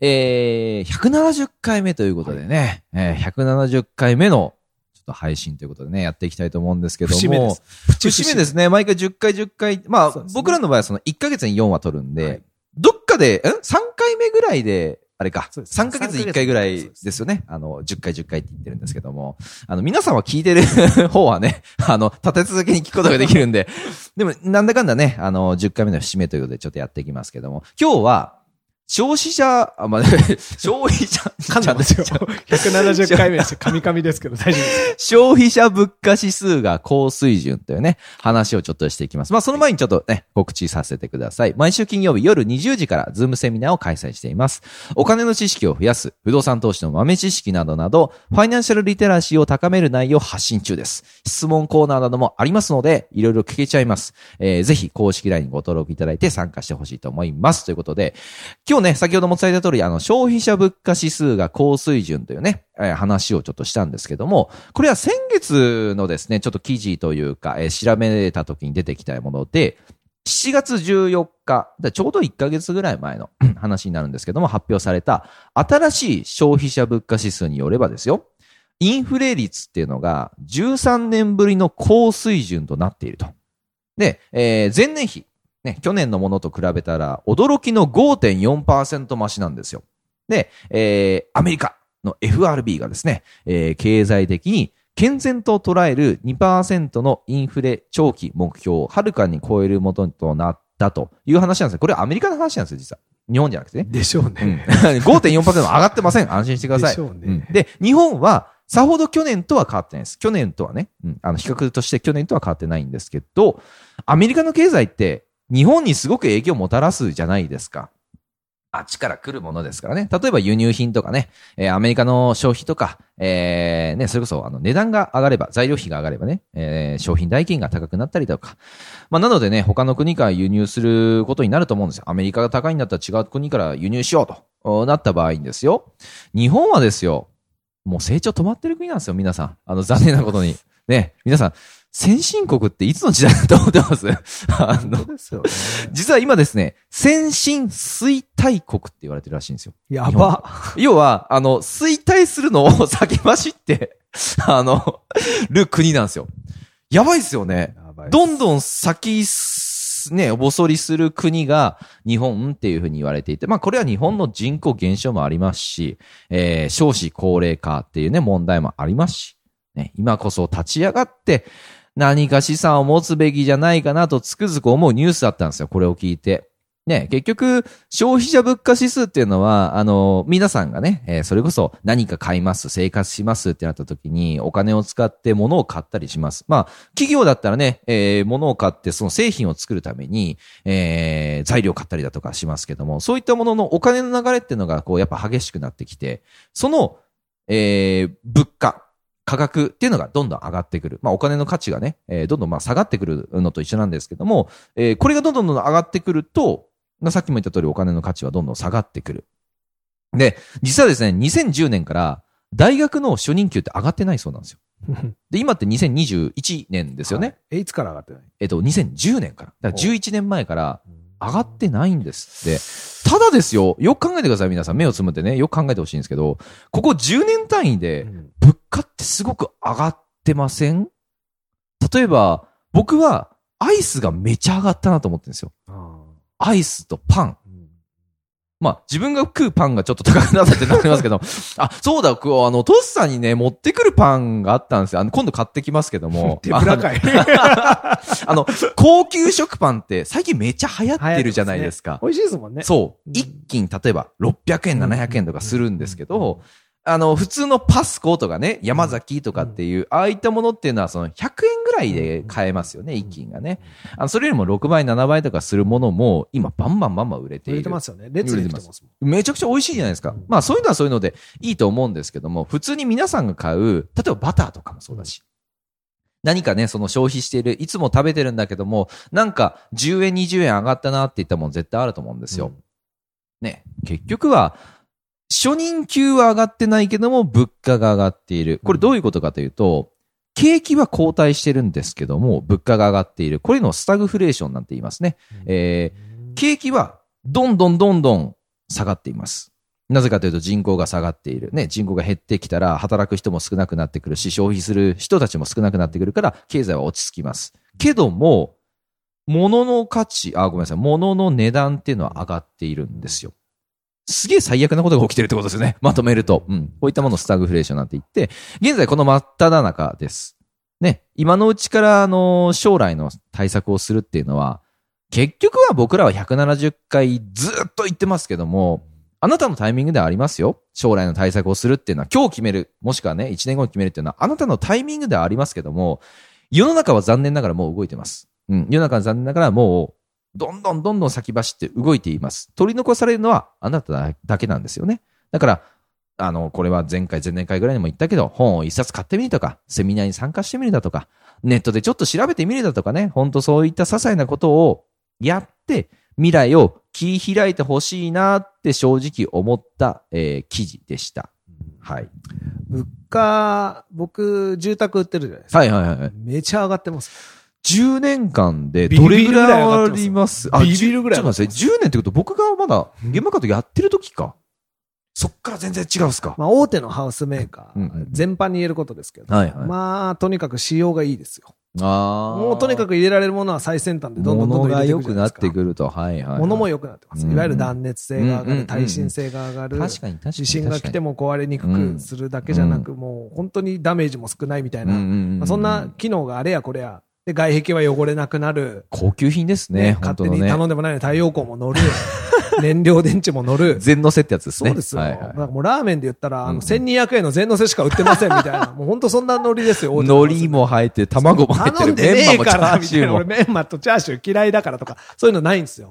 えー、170回目ということでね、えー、170回目のちょっと配信ということでね、やっていきたいと思うんですけども。節目です。節目ですね。毎回10回10回。まあ、ね僕らの場合はその1ヶ月に4話取るんで、はいどっかで、ん ?3 回目ぐらいで、あれか。そうです3ヶ月に1回ぐらいですよね。あの、10回10回って言ってるんですけども。あの、皆さんは聞いてる 方はね、あの、立て続けに聞くことができるんで。でも、なんだかんだね、あの、10回目の節目ということでちょっとやっていきますけども。今日は、消費者、あ、まあ、消費者、噛んだんですよ。170回目です。カミカミですけど大丈夫です。消費者物価指数が高水準というね、話をちょっとしていきます。まあ、その前にちょっとね、告知させてください。毎週金曜日夜20時からズームセミナーを開催しています。お金の知識を増やす、不動産投資の豆知識などなど、ファイナンシャルリテラシーを高める内容を発信中です。質問コーナーなどもありますので、いろいろ聞けちゃいます。えー、ぜひ公式 LINE にご登録いただいて参加してほしいと思います。ということで、今日今日ね、先ほども伝えた通り、あの、消費者物価指数が高水準というね、えー話をちょっとしたんですけども、これは先月のですね、ちょっと記事というか、えー調べた時に出てきたもので、7月14日、だちょうど1ヶ月ぐらい前の 話になるんですけども、発表された新しい消費者物価指数によればですよ、インフレ率っていうのが13年ぶりの高水準となっていると。で、えー前年比、ね、去年のものと比べたら驚きの5.4%増しなんですよ。で、えーアメリカの FRB がですね、えー経済的に健全と捉える2%のインフレ長期目標をはるかに超えるものとなったという話なんですよ。これはアメリカの話なんですよ、実は。日本じゃなくてね。でしょううんね。5.4%上がってません。安心してください。でしょうねんで、日本は、さほど去年とは変わってないです。去年とはね、うん、あの、比較として去年とは変わってないんですけど、アメリカの経済って、日本にすごく影響をもたらすじゃないですか。あっちから来るものですからね。例えば輸入品とかね、えーアメリカの消費とか、えーね、それこそあの値段が上がれば、材料費が上がればね、えー商品代金が高くなったりとか。まあ、なのでね、他の国から輸入することになると思うんですよ。アメリカが高いんだったら違う国から輸入しようとなった場合にですよ。日本はですよ、もう成長止まってる国なんですよ、皆さん。あの、残念なことに。ね、皆さん、先進国っていつの時代だと思ってます？あの、ね。実は今ですね、先進衰退国って言われてるらしいんですよ。やば。要は、あの、衰退するのを先走って、あの、る国なんですよ。やばいですよね。どんどん先す、ね、おぼそりする国が日本っていうふうに言われていて、まあこれは日本の人口減少もありますし、えー少子高齢化っていうね、問題もありますし、ね、今こそ立ち上がって何か資産を持つべきじゃないかなとつくづく思うニュースだったんですよ、これを聞いて。ね、結局、消費者物価指数っていうのは、あの、皆さんがね、えーそれこそ何か買います、生活しますってなった時に、お金を使って物を買ったりします。まあ、企業だったらね、えー物を買ってその製品を作るために、えー材料を買ったりだとかしますけども、そういったもののお金の流れっていうのが、こう、やっぱ激しくなってきて、その、えー物価、価格っていうのがどんどん上がってくる。まあお金の価値がね、えーどんどんまあ下がってくるのと一緒なんですけども、えーこれがどんどんどん上がってくると、まあさっきも言った通りお金の価値はどんどん下がってくる。で、実はですね、2010年から大学の初任給って上がってないそうなんですよ。で、今って2021年ですよね。はい。え、いつから上がってない？えっと、2010年から。だから11年前から上がってないんですって。ただですよ、よく考えてください、皆さん。目をつむってね、よく考えてほしいんですけど、ここ10年単位で、すごく上がってません？例えば、僕はアイスがめちゃ上がったなと思ってるんですよ。あアイスとパン。まあ、自分が食うパンがちょっと高くなったってなりますけど、あ、そうだ、こう、あの、トスさんにね、持ってくるパンがあったんですよ。あの、今度買ってきますけども。手ぶらかい。あの、高級食パンって最近めっちゃ流行ってるじゃないですか。美味しいですもんね。そう。うん一斤、例えば600円、うん700円とかするんですけうんど、あの、普通のパスコとかね、山崎とかっていう、ああいったものっていうのは、その100円ぐらいで買えますよね、一斤がね。あの、それよりも6倍、7倍とかするものも、今、バンバンバンバン売れている。売れてますよね。列できてます。めちゃくちゃ美味しいじゃないですか。うんまあそういうのはそういうのでいいと思うんですけども、普通に皆さんが買う、例えばバターとかもそうだし、何かね、その消費している、いつも食べてるんだけども、なんか10円、20円上がったなって言ったもん絶対あると思うんですよ。ね、結局は、初任給は上がってないけども、物価が上がっている。これどういうことかというと、景気は後退してるんですけども、物価が上がっている。これのスタグフレーションなんて言いますね。えー、景気はどんどんどんどん下がっています。なぜかというと人口が下がっている。ね、人口が減ってきたら働く人も少なくなってくるし、消費する人たちも少なくなってくるから、経済は落ち着きます。けども、物の価値、あ、ごめんなさい、物の値段っていうのは上がっているんですよ。すげえ最悪なことが起きてるってことですよね。まとめると。うん。こういったものをスタグフレーションなんて言って、現在この真っ只中です。ね。今のうちから、あの、将来の対策をするっていうのは、結局は僕らは170回ずっと言ってますけども、あなたのタイミングではありますよ。将来の対策をするっていうのは今日決める、もしくはね、1年後に決めるっていうのはあなたのタイミングではありますけども、世の中は残念ながらもう動いてます。うん。世の中は残念ながらもう、どんどんどんどん先走って動いています。取り残されるのはあなただだけなんですよね。だから、あの、これは前回、前々回ぐらいにも言ったけど、本を一冊買ってみるとか、セミナーに参加してみるだとか、ネットでちょっと調べてみるだとかね、ほんとそういった些細なことをやって、未来を切り開いてほしいなって正直思った、えー記事でした。はい。物価、僕、住宅売ってるじゃないですか。はいはいはい。めちゃ上がってます。10年間でどれぐらい上がります？ビビるぐらい上がってますちょっと待って、10年ってこと僕がまだ現場カートやってる時か。そっから全然違うっすか？まあ、大手のハウスメーカー、全般に言えることですけど、はいはいまあ、とにかく仕様がいいですよ。ああ。もうとにかく入れられるものは最先端でどんどんどんどん入れてい物が良くなっくじゃないですか。てくると、はいはい。物も良くなってます。うんいわゆる断熱性が上がる、耐震性が上がる。確かに確かに。地震が来ても、も壊れにくくするだけじゃなく、もう本当にダメージも少ないみたいな。まあそんな機能があれやこれや。で、外壁は汚れなくなる。高級品ですね。本勝。手に頼んでもないのに太陽光も乗る。燃料電池も乗る。全乗せってやつですね。そうですよ。はいはだからもうラーメンで言ったら、あうんの、1200円の全乗せしか売ってませんみたいな。もう本当そんなノリですよ。い。海苔も入って、卵も入ってる、メンマもチャ。ーシューも俺メンマとチャーシュー嫌いだからとか、そういうのないんですよ。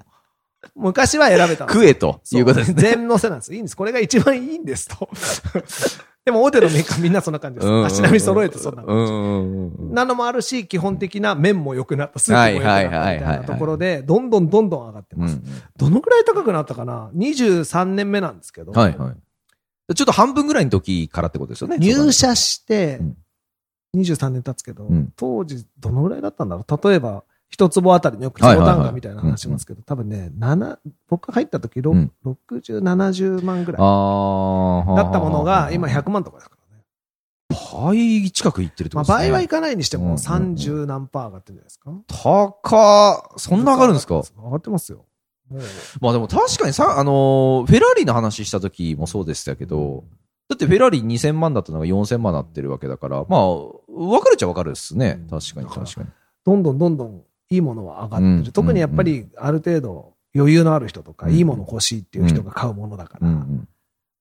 昔は選べたんですよ食えということですね。全乗せなんです。いいんです。これが一番いいんですと。でも大手のメーカーみんなそんな感じです。足並み揃えてそんなう感じ。なのもあるし、基本的な麺も良くなった、スープも良くなったみたいなところで、どんどんどんどん上がってます。うんどのくらい高くなったかな ?23 年目なんですけど。はいはい。ちょっと半分ぐらいの時からってことですよね。入社してうん、23年経つけど、うん当時どのぐらいだったんだろう？例えば、一坪あたりのよく相談価みたいな話しますけど、多分ね、7、僕が入った時、ろうん60、70万ぐらいああ。だったものが、今100万とかですからね。倍近くいってるってまあ、ことですね。倍はいかないにしてもうんうんうん30何パー上がってるんじゃないですか。高っそんな上がるんですか？上がってますよ。まあでも確かにさ、あのーフェラーリの話した時もそうでしたけど、だってフェラーリ2000万だったのが4000万になってるわけだから、まあ、分かるっちゃ分かるですね。うん確かに確かに。どんどんどんどんいいものは上がってる。うん特にやっぱりある程度余裕のある人とか、うんいいもの欲しいっていう人が買うものだから、まうんうん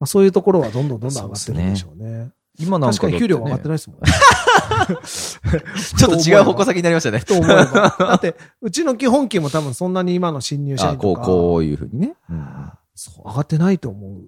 あ、そういうところはどんどんどんどん上がってるんでしょうね。今なんか確かに給料上がってない。ですもんね。ちょっと違う方向先になりましたね。と思えば。だって、うちの基本給も多分そんなに今の新入社あ、こう、員とか、こういうふうにね。そう上がってないと思う。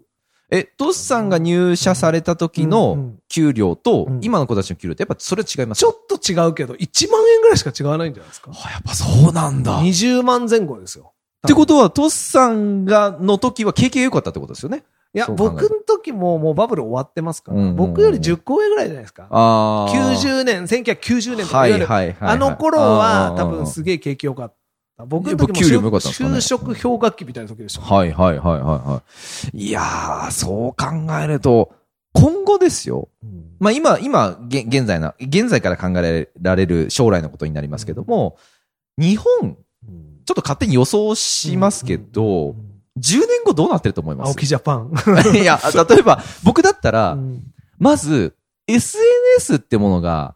え、トスさんが入社された時のん給料とうん、今の子たちの給料ってやっぱそれ違いますちょっと違うけど、1万円ぐらいしか違わないんじゃないですか？あやっぱそうなんだ。っ20万前後ですよ。てことは、トスさんが、の時は経験良かったってことですよね？いや、僕の時ももうバブル終わってますから、うんうんうん僕より10個上ぐらいじゃないですか？ああ。90年、1990年とか、はいはいはいはい。あの頃は多分すげえ景気良かった。僕の時給料も良かね？就職氷河期みたいな時でした。はいはいはいはいはい。いやー、そう考えると、今後ですよ。うんまあ今、今、げ現在な、現在から考えられる将来のことになりますけども、日本、うんちょっと勝手に予想しますけど、10年後どうなってると思います？青木ジャパン。いや、例えば、僕だったら、うんまず、SNS ってものが、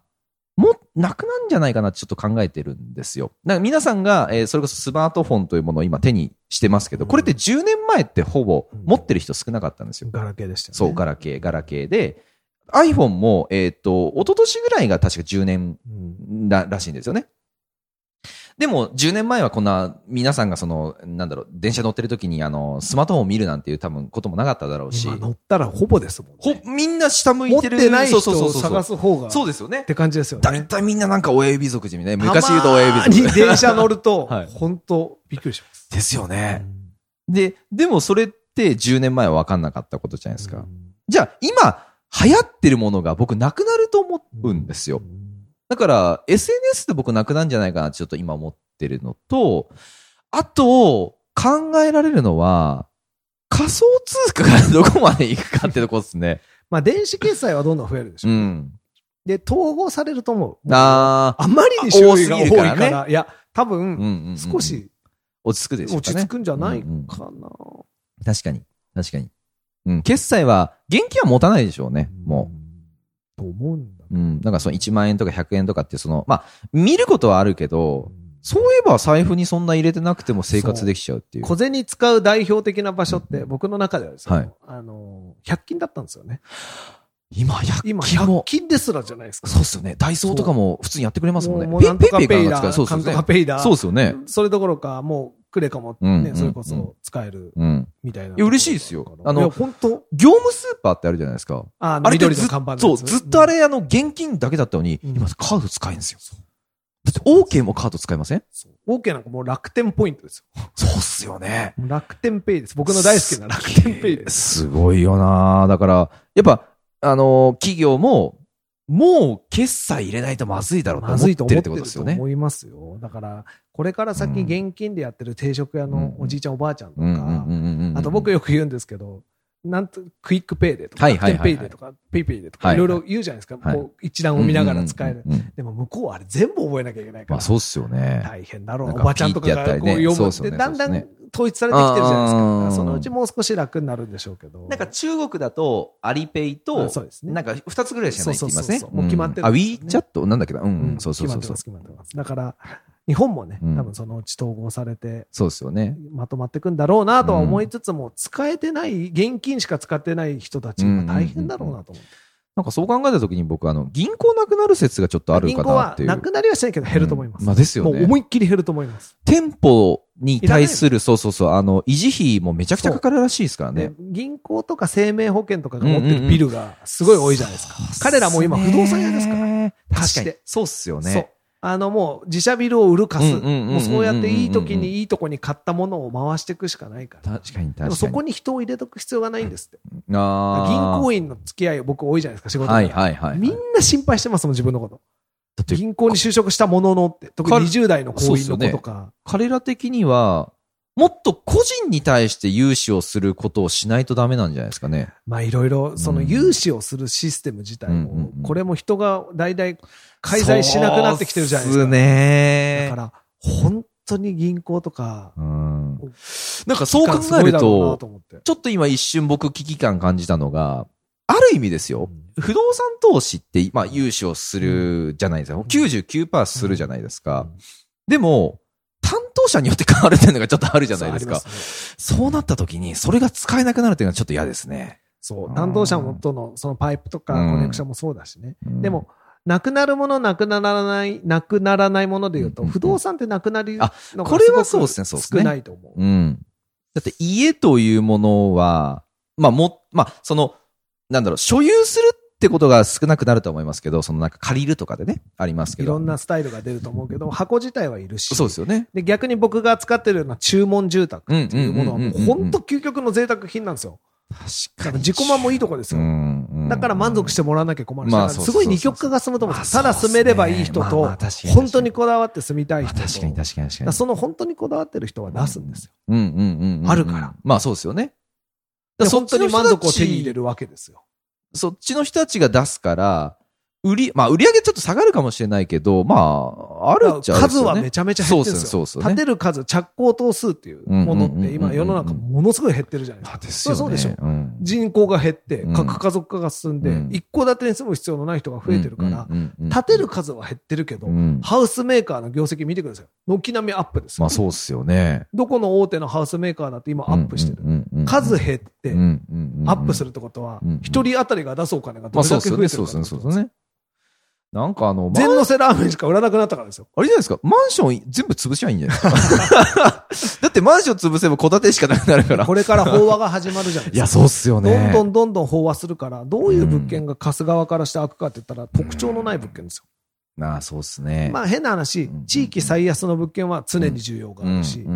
なくなんじゃないかなってちょっと考えてるんですよ。だから皆さんが、えーそれこそスマートフォンというものを今手にしてますけど、これって10年前ってほぼ持ってる人少なかったんですよ。ガラケーでしたよね。そう、ガラケー、ガラケーで、iPhone も、えっ、と、一昨年ぐらいが確か10年うんららしいんですよね。でも、10年前はこんな、皆さんがその、なんだろう、電車乗ってる時に、あの、スマートフォンを見るなんていう多分こともなかっただろうし、今乗ったらほぼですもんほね。、みんな下向い持ってる。てない人をそうそうそうそう探す方が。そうですよねっ。て感じですよね。だいたいみんななんか親指族じみね。昔言うと親指族。に電車乗ると、はい本当びっくりします。ですよね。で、でもそれって10年前は分かんなかったことじゃないですか。うんじゃあ、今、流行ってるものが僕なくなると思うんですよ。だから、SNS って僕なくなんじゃないかなちょっと今思ってるのと、あと、考えられるのは、仮想通貨がどこまで行くかってとこですね。まあ、電子決済はどんどん増えるでしょう。うん。で、統合されると思う。ああまりに種類が多いから、多すぎるからいや、多ーうんうん分、うんうん少し落ち着くでしょうかね。落ち着くんじゃないうんうんかな。確かに。確かに。うん。決済は、現金は持たないでしょうね。もう。と思うんだ。う。うん。なんかその1万円とか100円とかってその、まあ、見ることはあるけど、そういえば財布にそんな入れてなくても生活できちゃうっていう。小銭使う代表的な場所って、僕の中ではですね、はいあの、100均だったんですよね。今、100今、均も100。均ですらじゃないですか。そうっすよね。ダイソーとかも普通にやってくれますもんね。もうペイだ、ペイかなんか使う。そうですよね。そうですよね。それどころか、もう、クレカもね、それこそ使えるうん。みたいな。いや嬉しいですよあの本当？業務スーパーってあるじゃないですか。ああれ緑ずっの看板のそう、ずっとあれ、あの、現金だけだったのに、うん今カード使えるんですよ。だって OK もカード使えません？そう OK なんかもう楽天ポイントですよ。そうっすよね。楽天ペイです。僕の大好きな楽天ペイです。すごいよなだから、やっぱ、あのー企業も、もう決済入れないとまずいだろうとま思ってるってずいと思ってることですよね。と思いますよ。だから、これから先現金でやってる定食屋のおじいちゃんおばあちゃんとか。あと僕よく言うんですけど、なんと、 QUICPay でとか、はいペイでとか、 PayPay でとか、はいろいろ言うじゃないですか。はいこう、一覧を見ながら使える。でも向こうはあれ全部覚えなきゃいけないから。まあそうっすよね。大変だろうおばちゃんとかがピーってやったりねこう読むで、だんだん統一されてきてるじゃないですか。そのうちもう少し楽になるんでしょうけど。なんか中国だと、 Alipay と、あそうですねなんか二つぐらいしかないって言いますね。そうそうそうそうもう決まってるんですよねあ、WeChat なんだっけなうん、ううんん、そうそうそうそう決まってます、。決まってます。だから、日本もね、うん多分そのうち統合されて、そうですよね。まとまっていくんだろうなとは思いつつも、使えてない、現金しか使ってない人たちが大変だろうなと思って。なんかそう考えたときに僕、あの、銀行なくなる説がちょっとあるかなっていう。はなくなりはしないけど減ると思います。うんまあですよねもう思いっきり減ると思います。店舗に対する、そうそうそう、あの、維持費もめちゃくちゃかかるらしいですからでね。銀行とか生命保険とかが持ってるビルがすごい多いじゃないですか。彼らも今不動産屋ですから。ら。確かに。そうっすよね。。あのもう自社ビルを売る貸す。もうそうやっていい時にいいとこに買ったものを回していくしかないから。確かに確かに。でもそこに人を入れとく必要がないんですって。あー銀行員の付き合い僕多いじゃないですか、仕事ではいはいはい。みんな心配してますもん、自分のこと。銀行に就職したもののって、特に20代の行員の子とか。彼ら的には、もっと個人に対して融資をすることをしないとダメなんじゃないですかね。まあいろいろ、そのうん融資をするシステム自体うんうんもうん、これも人が大々介在しなくなってきてるじゃないですか。そうっすねだから、本当に銀行とか、うん。なんかそう考えると。ちょっと今一瞬僕危機感感じたのが、ある意味ですよ。不動産投資って、まあ、融資をするじゃないですか。99%するじゃないですか。でも、担当者によって変わるっていうのがちょっとあるじゃないですか。そうねなった時に、それが使えなくなるっていうのはちょっと嫌ですね。そう。担当者とのそのパイプとかうんコネクションもそうだしね。うんでも、なくなるもの、なくならない、なくならないもので言うと、不動産ってなくなりのあがこれはすごくそうですねそうですね少ないと思う。うん。だって家というものは、まあも、まあ、その、なんだろう、所有するってことが少なくなると思いますけど、そのなんか借りるとかでね、ありますけど。いろんなスタイルが出ると思うけど、箱自体はいるし。そうですよね。で、逆に僕が使ってるような注文住宅っていうものはもう本当究極の贅沢品なんですよ。だか確ら自己満もいいとこですよ。だから満足してもらわなきゃ困るし、まあすごい二極化が進むと思うんですただ住めればいい人と本当にこだわって住みたい人と。確かに確かに確かに。その本当にこだわってる人は出すんですよ。うんうんうんうん。あるから。まあそうですよね。で本当に満足を手に入れる。るわけですよ。そっちの人たちが出すから、売り、まあ、売り上げちょっと下がるかもしれないけど、まあ、あるっちゃね数はめちゃめちゃ減ってるんですよ。そうそうね立てる数、着工頭数っていうものって今世の中ものすごい減ってるじゃないですか。あですよね。そうでしょうん人口が減ってうん、核家族化が進んでうん、一戸建てに住む必要のない人が増えてるから、建てる数は減ってるけどう、んハウスメーカーの業績見てください。軒並みアップですよまあ、そうっすよね。どこの大手のハウスメーカーだって今アップしてる。数減って、アップする。るってことは一人当たりが出すお金がどまあ、れ。だけ増えてるかそうっすね。そうっすね。なんかあの、まあ全のせラーメンしか売らなくなったからですよ。あれじゃないですか、マンション全部潰しゃいいんじゃないですか？だってマンション潰せば戸建てしかなくなるから。これから飽和が始まるじゃないいや、ですか。そうっすよね。どんどんどんどん飽和するから、どういう物件が貸す側からして開くかって言ったら、特徴のない物件ですよ。ああ、そうっすね。まあ変な話うん、地域最安の物件は常に需要があるし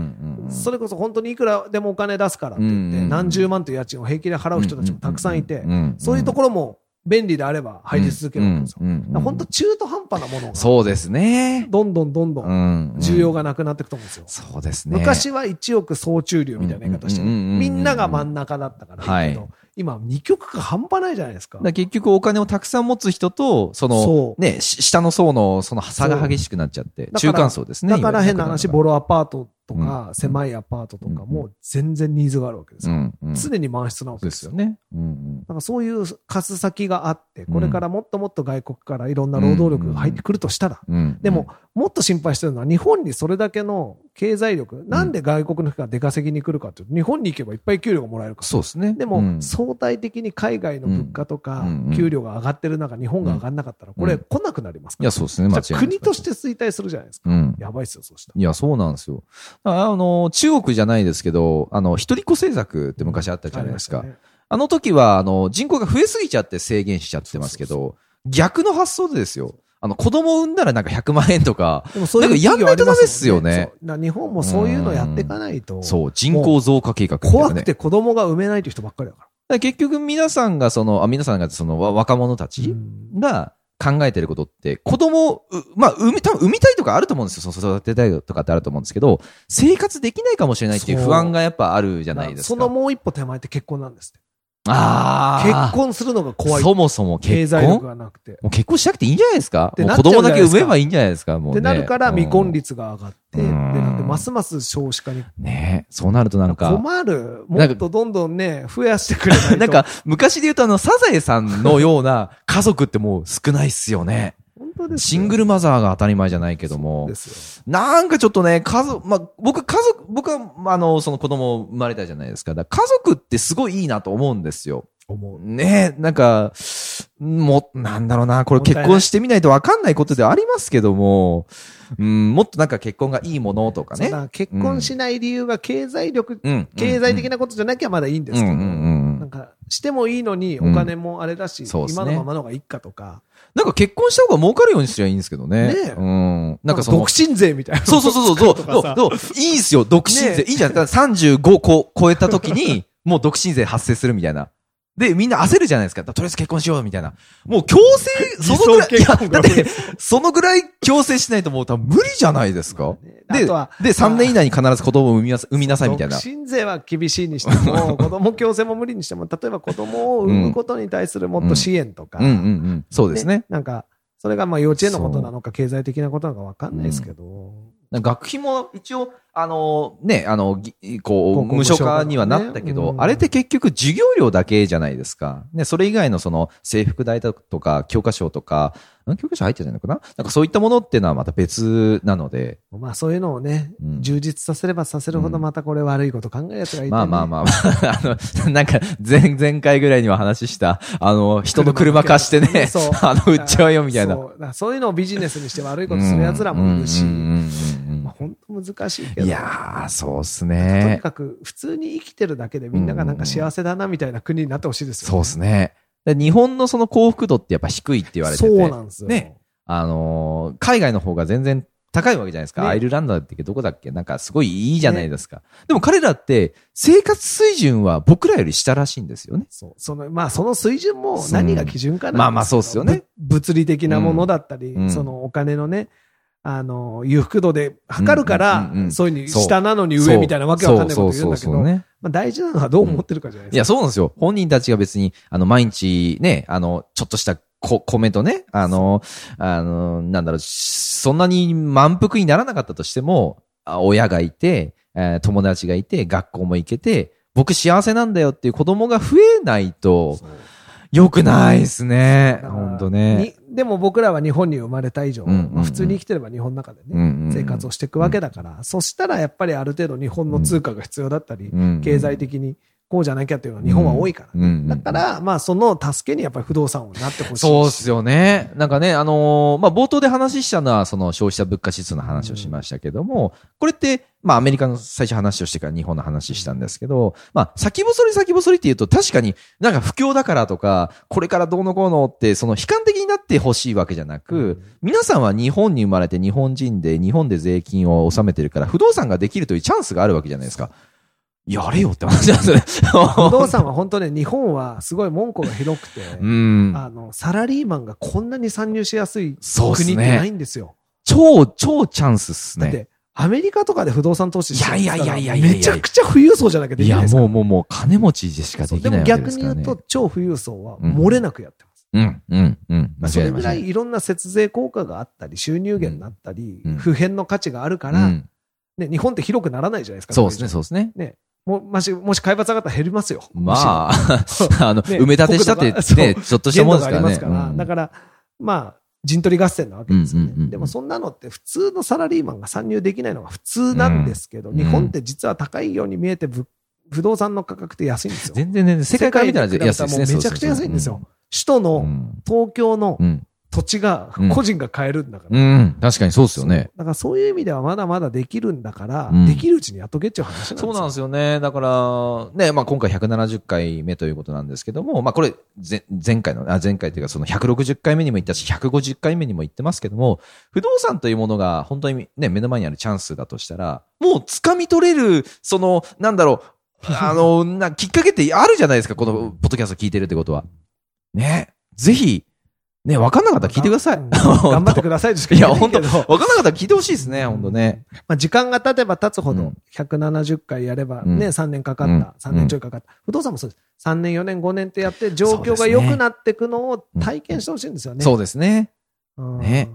それこそ本当にいくらでもお金出すからって言って、うん。何十万という家賃を平気で払う人たちもたくさんいてう、ん。そういうところも便利であれば入り続けるわけですよ。本当中途半端なものが、そうですね。どんどんどんどん需要がなくなっていくと思うんですよ。そうですね。昔は1億総中流みたいな言い方してみんなが真ん中だったからいいけど、はい今二極化半端ないじゃないですか結局お金をたくさん持つ人と、そのね、し下の層のその差が激しくなっちゃって、ら中間層ですね。だから変な話、ボロロアパートとか、うん狭いアパートとかうんも全然ニーズがあるわけですよ。うんうん。常に満室なわけでですよ。ね。だからそういう貸す先があって、これからもっともっと外国からいろんな労働力が入ってくるとしたら、うんでも、、もっと心配してるのは、日本にそれだけの経済力、なんで外国の人が出稼ぎに来るかっていうと、日本に行けばいっぱい給料がもらえるから。そうですね。でも、うん相対的に海外の物価とか給料が上がってる中、日本が上がんなかったら、これ来なくなりますから。国として衰退するじゃないですか。うん。やばいっすよ、そうしたら。いや、そうなんですよ。ああの、中国じゃないですけど、あの、一人っ子政策って昔あったじゃないですか。あ,、の時は、あの、人口が増えすぎちゃって制限しちゃってますけど、逆の発想でですよ。あの、子供産んだらなんか100万円とか、でもそやんないとダメっすよね。日本もそういうのやっていかないと、そう、人口増加計画怖くて子供が産めないという人ばっかりだから。結局皆さんがその、あ、皆さんがそのわ若者たら。ちが考えてることって、子供、まあ、産み、多分産みたいとかあると思うんですよ。そう育てたいとかってあると思うんですけど、生活できないかもしれないっていう不安がやっぱあるじゃないですか。そのもう一歩手前って結婚なんですっ。ああ。結婚するのが怖い。そもそも経結婚？済力がなくて。もう結婚しなくていいんじゃないですか？子供だけ産めばいいんじゃないですか？もうね。ってなるから未婚率。率が上がって、で、うんなんでますます少子化にねそうなるとなんか、困る。もっとどんどんね、増やしてくれないと。なんか、昔で言うとあの、サザエさんのような家族ってもう少ないっすよね。本当ですよシングルマザーが当たり前じゃないけどもなんかちょっとね、家族、まあ、僕、家族、僕は、まああの、その子供生まれたじゃないですか。だから家族ってすごいいいなと思うんですよ。よ。思う。ねえ、なんか、も、なんだろうな、これ結婚してみないとわかんないことではありますけども、うん、もっとなんか結婚がいいものとかね。結婚しない理由が経済力、うん。経済的ななことじゃなきゃまだいいんですけど、うんうんうんなんか、してもいいのにお金もあれだし、そうっすね今のままの方がいいかとか、なんか結婚した方が儲かるようにすりゃいいんですけどね。ねえうん。なんかその独、身税みたいな。そうそうそうそう、そう、そう、いいんすよ、独身税。ねいいじゃん。だから35こ超えた時に、もう独身税発生するみたいな。で、みんな焦るじゃないですか。とりあえず結婚しようみたいな。もう強制、そのぐらい、いだって、そのぐらい強制しないともう多分無理じゃないですか。でで、3年以内に必ず子供を産みなさ産みなさいみたいな。独身税は厳しいにしても、子供強制も無理にしても、例えば子供を産むことに対するもっと支援とか、うんうんうん。そうですね。なんか、それがまあ幼稚園のことなのか、経済的なことなのかわかんないですけど、学費も一応、あの、ね、あの、ぎこう、無償化にはなったけど、ねうん。あれって結局授業料だけじゃないですか。ね、それ以外のその制服代だとか、教科書とか、ん？教科書入ってないのかな？なんかそういったものっていうのはまた別なので、まあそういうのをね、うん。充実させればさせるほどまたこれ悪いこと考えるやつがいて、ねまあまあまあ。まあ、あの、なんか前、前回ぐらいには話した、あの、人の車貸してね そう、あの、売っちゃうよみたいな。そう。そういうのをビジネスにして悪いことする奴らもいるし、うんうんうんうんまあ本当難しいけど。いやー、そうっすとにね。かく普通に生きてるだけでみんながなんか幸せだなみたいな国になってほしいですよ、そうっすね。で日本のその幸福度ってやっぱ低いって言われてて。そうなんですよ。ねあのー海外の方が全然高いわけじゃないですか。ねアイルランドだってどこだっけ？なんかすごいいいじゃないですか。でも彼らって生活水準は僕らより下らしいんですよね。そう。その、まあその水準も何が基準かなんですけどまあまあそうっすよね。ぶ物理的なものだったり、うんそのお金のね、あの、裕福度で測るから、そういうに下なのに上みたいなわけわかんないこと言うんだけど、ね。まあ大事なのはどう思ってるかじゃないですか。いや、そうなんですよ。本人たちが別に、あの、毎日ね、あの、ちょっとしたこ、米とね、あの、あの、なんだろう、そんなに満腹にならなかったとしても、親がいて、えー、友達がいて、学校も行けて、僕幸せなんだよっていう子供が増えないと、よくないですね。本当ね。でも僕らは日本に生まれた以上、まあ、普通に生きてれば日本の中でね、生活をしていくわけだから、そしたらやっぱりある程度日本の通貨が必要だったり、経済的にこうじゃなきゃっていうのは日本は多いから、ね。だから、まあその助けにやっぱり不動産をなってほしい。そうですよね。なんかね、あのー、まあ冒頭で話したのはその消費者物価指数の話をしましたけども、これって、まあアメリカの最初話をしてから日本の話したんですけど、まあ先細り先細りって言うと確かになんか不況だからとか、これからどうのこうのってその悲観的になってほしいわけじゃなく、皆さんは日本に生まれて日本人で日本で税金を納めてるから不動産ができるというチャンスがあるわけじゃないですか。やれよって話なんですね。不動産は本当ね、日本はすごい門戸が広くて、うん、あの、サラリーマンがこんなに参入しやすい国ってないんですよ。超、超チャンスっすね。だって、アメリカとかで不動産投資していやいやいやいやめちゃくちゃ富裕層じゃなきゃできないですいや、もうもうもう金持ちでしかできないで、ね、でも逆に言うと、超富裕層は漏れなくやってます。うん、うん、うん。まあ、それぐらいいろんな節税効果があったり、収入源になったり、うん、普遍の価値があるから、ね、日本って広くならないじゃないですか。そうですね、そうですね。ね。も、もし、もし海抜上がったら減りますよ。まあ、あの、ね、埋め立てしたってね、ちょっとしたもんですからね。から、うん、だから、まあ、陣取り合戦なわけですよね、でもそんなのって普通のサラリーマンが参入できないのが普通なんですけど、うん、日本って実は高いように見えて不動産の価格って安いんですよ。全然ね、世界から見たら安いですね。めちゃくちゃ安いんですよ。首都の東京の土地が、個人が買えるんだから。うん、うん、確かにそうですよね。だからそういう意味ではまだまだできるんだから、うん、できるうちにやっとけっちゅう話なんですよ。そうなんですよね。だから、ね、まあ今回170回目ということなんですけども、まあこれ、前回の、あ前回というかその160回目にも言ったし、150回目にも言ってますけども、不動産というものが本当にね、目の前にあるチャンスだとしたら、もう掴み取れる、その、なんだろう、あの、な、きっかけってあるじゃないですか、このポッドキャスト聞いてるってことは。ね。ぜひ、ね、分かんなかったら聞いてください。頑張ってくださいいや、本当分かんなかったら聞いてほしいですね、本当ね。まあ、時間が経てば経つほど、170回やればね、3年かかった、3年ちょいかかった。不動産もそうです。3年、4年、5年ってやって、状況が良くなっていくのを体験してほしいんですよね。そうですね。ね。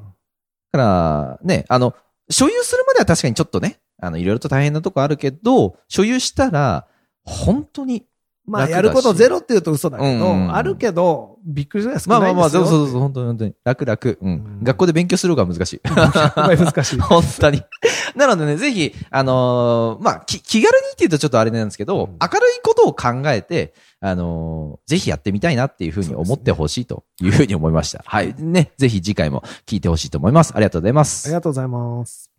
だから、ね、あの、所有するまでは確かにちょっとね、あの、いろいろと大変なとこあるけど、所有したら、本当にまあ、やることゼロって言うと嘘だけど、うん、あるけど、びっくりする少ないですよ。まあまあまあ、そうそうそう、本当に本当に。楽々。うん。うん、学校で勉強する方が難しい。難しい。本当に。なのでね、ぜひ、あのー、まあ、気軽にって言うとちょっとあれなんですけど、うん、明るいことを考えて、あのー、ぜひやってみたいなっていうふうに思ってほしいというふうに思いました。ね、はい。ね、ぜひ次回も聞いてほしいと思います。ありがとうございます。ありがとうございます。